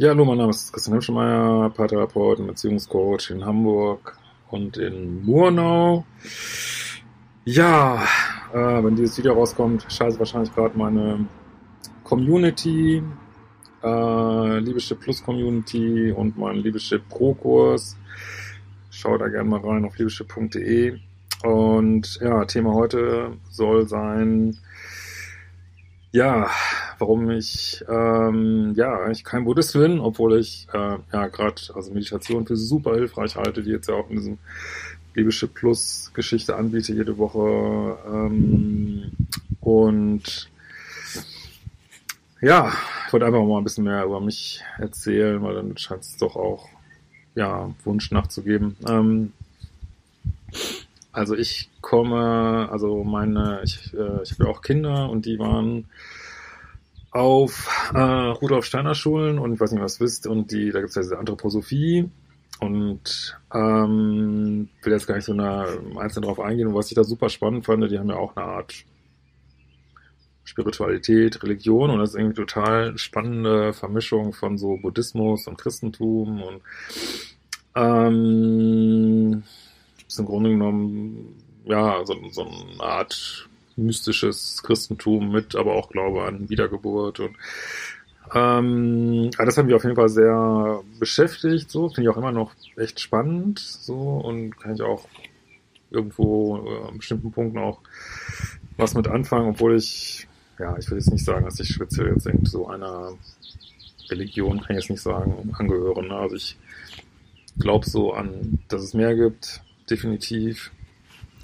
Ja, hallo, mein Name ist Christian Hemschemeyer, Paartherapeut und Beziehungscoach in Hamburg und in Murnau. Ja, äh, wenn dieses Video rauskommt, scheiße wahrscheinlich gerade meine Community, äh, Liebeschip Plus Community und mein Liebeschip Pro Kurs. Schau da gerne mal rein auf liebeschip.de. Und ja, Thema heute soll sein, ja, warum ich ähm, ja eigentlich kein Buddhist bin, obwohl ich äh, ja gerade also Meditation für super hilfreich halte, die jetzt ja auch in diesem Liebeschip Plus Geschichte anbiete jede Woche ähm, und ja, ich wollte einfach mal ein bisschen mehr über mich erzählen, weil dann scheint es doch auch ja Wunsch nachzugeben. Ähm, also ich komme, also meine, ich, äh, ich habe ja auch Kinder und die waren auf äh, Rudolf Steiner Schulen und ich weiß nicht, was wisst, und die, da gibt es ja diese Anthroposophie und ähm, will jetzt gar nicht so eine, einzeln drauf eingehen. Und was ich da super spannend fand, die haben ja auch eine Art Spiritualität, Religion und das ist irgendwie total spannende Vermischung von so Buddhismus und Christentum und ähm, ist im Grunde genommen ja so, so eine Art mystisches Christentum mit, aber auch Glaube an Wiedergeburt und ähm, das hat mich auf jeden Fall sehr beschäftigt, so finde ich auch immer noch echt spannend, so und kann ich auch irgendwo äh, an bestimmten Punkten auch was mit anfangen, obwohl ich, ja, ich will jetzt nicht sagen, dass ich speziell jetzt irgendwie so einer Religion, kann ich jetzt nicht sagen, angehöre. Ne? Also ich glaube so an, dass es mehr gibt, definitiv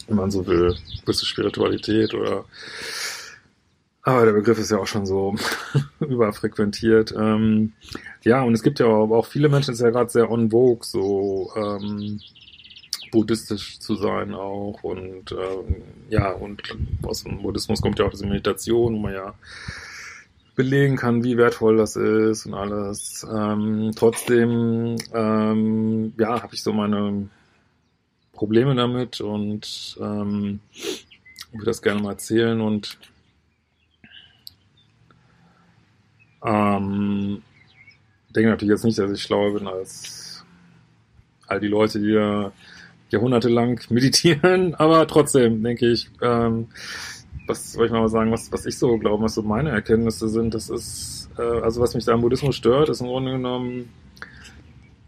wenn man so will, gewisse Spiritualität oder aber der Begriff ist ja auch schon so überfrequentiert. Ähm, ja, und es gibt ja auch, auch viele Menschen, es ist ja gerade sehr on vogue, so ähm, buddhistisch zu sein auch. Und ähm, ja, und aus dem Buddhismus kommt ja auch diese Meditation, wo man ja belegen kann, wie wertvoll das ist und alles. Ähm, trotzdem, ähm, ja, habe ich so meine Probleme damit und ähm, würde das gerne mal erzählen und ähm, denke natürlich jetzt nicht, dass ich schlauer bin als all die Leute, die ja jahrhundertelang meditieren, aber trotzdem denke ich, ähm, was soll ich mal sagen, was, was ich so glaube, was so meine Erkenntnisse sind, das ist, äh, also was mich da am Buddhismus stört, ist im Grunde genommen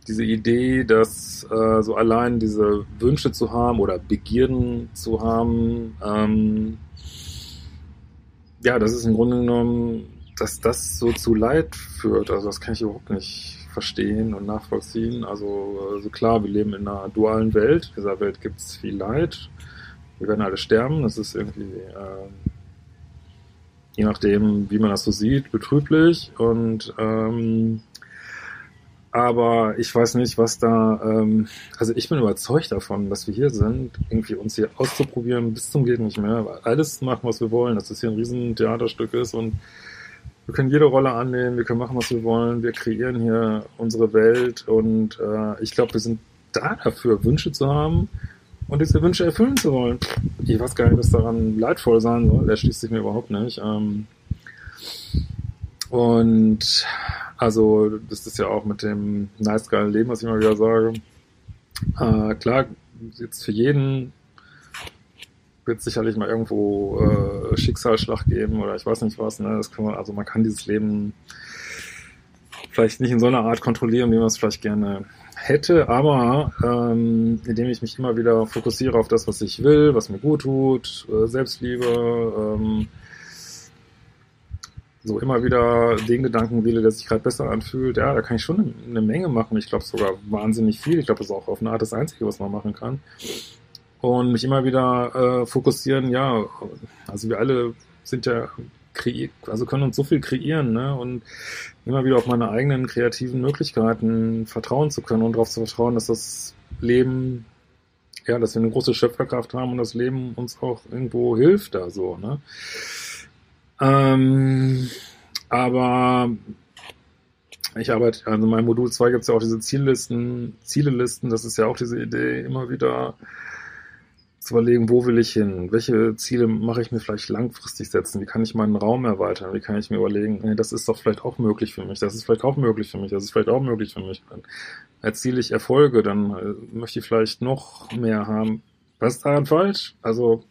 diese Idee, dass äh, so allein diese Wünsche zu haben oder Begierden zu haben, ähm, ja, das ist im Grunde genommen, dass das so zu Leid führt. Also das kann ich überhaupt nicht verstehen und nachvollziehen. Also, also klar, wir leben in einer dualen Welt. In dieser Welt gibt es viel Leid. Wir werden alle sterben. Das ist irgendwie, äh, je nachdem, wie man das so sieht, betrüblich. Und ähm, aber ich weiß nicht, was da, ähm, also ich bin überzeugt davon, dass wir hier sind, irgendwie uns hier auszuprobieren bis zum geht nicht mehr, alles machen, was wir wollen, dass das hier ein riesen Theaterstück ist und wir können jede Rolle annehmen, wir können machen, was wir wollen, wir kreieren hier unsere Welt und äh, ich glaube, wir sind da dafür, Wünsche zu haben und diese Wünsche erfüllen zu wollen. Ich weiß gar nicht, was daran leidvoll sein soll, der schließt sich mir überhaupt nicht. Ähm, und also, das ist ja auch mit dem nice geilen Leben, was ich immer wieder sage. Äh, klar, jetzt für jeden wird sicherlich mal irgendwo äh, Schicksalsschlag geben oder ich weiß nicht was. Ne? Das kann man, also man kann dieses Leben vielleicht nicht in so einer Art kontrollieren, wie man es vielleicht gerne hätte, aber ähm, indem ich mich immer wieder fokussiere auf das, was ich will, was mir gut tut, äh, Selbstliebe, ähm, so immer wieder den Gedanken wähle, der sich gerade besser anfühlt, ja, da kann ich schon eine, Menge machen. Ich glaube sogar wahnsinnig viel. Ich glaube, das ist auch auf eine Art das Einzige, was man machen kann. Und mich immer wieder äh, fokussieren, ja, also wir alle sind ja kreiert, also können uns so viel kreieren, ne? Und immer wieder auf meine eigenen kreativen Möglichkeiten vertrauen zu können und darauf zu vertrauen, dass das Leben, ja, dass wir eine große Schöpferkraft haben und das Leben uns auch irgendwo hilft da so, ne? Ähm, aber ich arbeite, also in meinem Modul 2 gibt es ja auch diese Ziellisten, Zielelisten, das ist ja auch diese Idee, immer wieder zu überlegen, wo will ich hin? Welche Ziele mache ich mir vielleicht langfristig setzen? Wie kann ich meinen Raum erweitern? Wie kann ich mir überlegen, nee, das ist doch vielleicht auch möglich für mich, das ist vielleicht auch möglich für mich, das ist vielleicht auch möglich für mich. Dann erziele ich Erfolge, dann äh, möchte ich vielleicht noch mehr haben. Was ist daran falsch? Also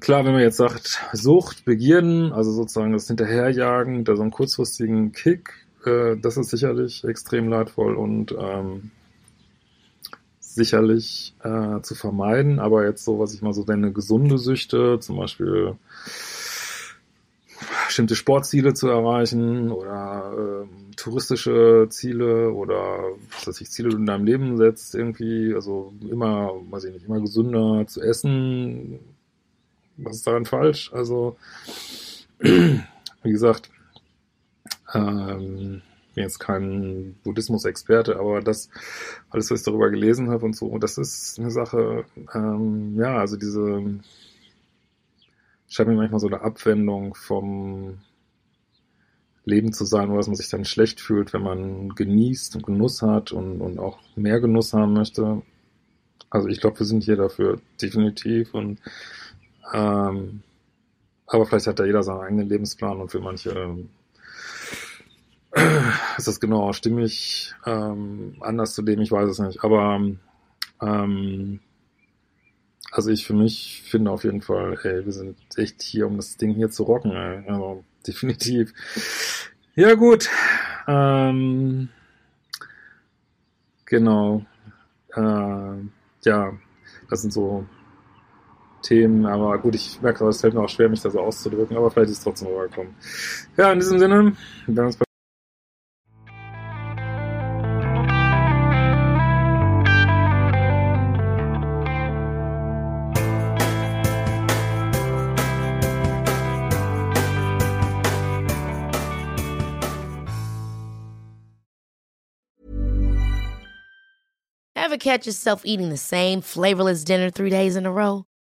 klar, wenn man jetzt sagt, Sucht, Begierden, also sozusagen das Hinterherjagen, da so einen kurzfristigen Kick, äh, das ist sicherlich extrem leidvoll und ähm, sicherlich äh, zu vermeiden, aber jetzt so, was ich mal so nenne, gesunde Süchte, zum Beispiel bestimmte Sportziele zu erreichen oder ähm, touristische Ziele oder was weiß ich, Ziele, in deinem Leben setzt, irgendwie, also immer, weiß ich nicht, immer gesünder zu essen. Was ist daran falsch? Also, wie gesagt, ähm, bin jetzt kein Buddhismus-Experte, aber das, alles, was ich darüber gelesen habe und so, das ist eine Sache, ähm, ja, also diese, scheint mir manchmal so eine Abwendung vom Leben zu sein, wo man sich dann schlecht fühlt, wenn man genießt und Genuss hat und, und auch mehr Genuss haben möchte. Also ich glaube, wir sind hier dafür, definitiv. Und ähm, aber vielleicht hat da jeder seinen eigenen Lebensplan und für manche ist das genau stimmig ähm, anders zu dem, ich weiß es nicht. Aber ähm, also ich für mich finde auf jeden Fall, ey, wir sind echt hier, um das Ding hier zu rocken, ey. Also definitiv. Ja gut. Ähm, genau. Äh, ja, das sind so Themen, aber gut, ich merke, es fällt mir auch schwer, mich da so auszudrücken, aber vielleicht ist es trotzdem rübergekommen. Ja, in diesem Sinne, wir werden uns bei Ever catch yourself eating the same flavorless dinner three days in a row?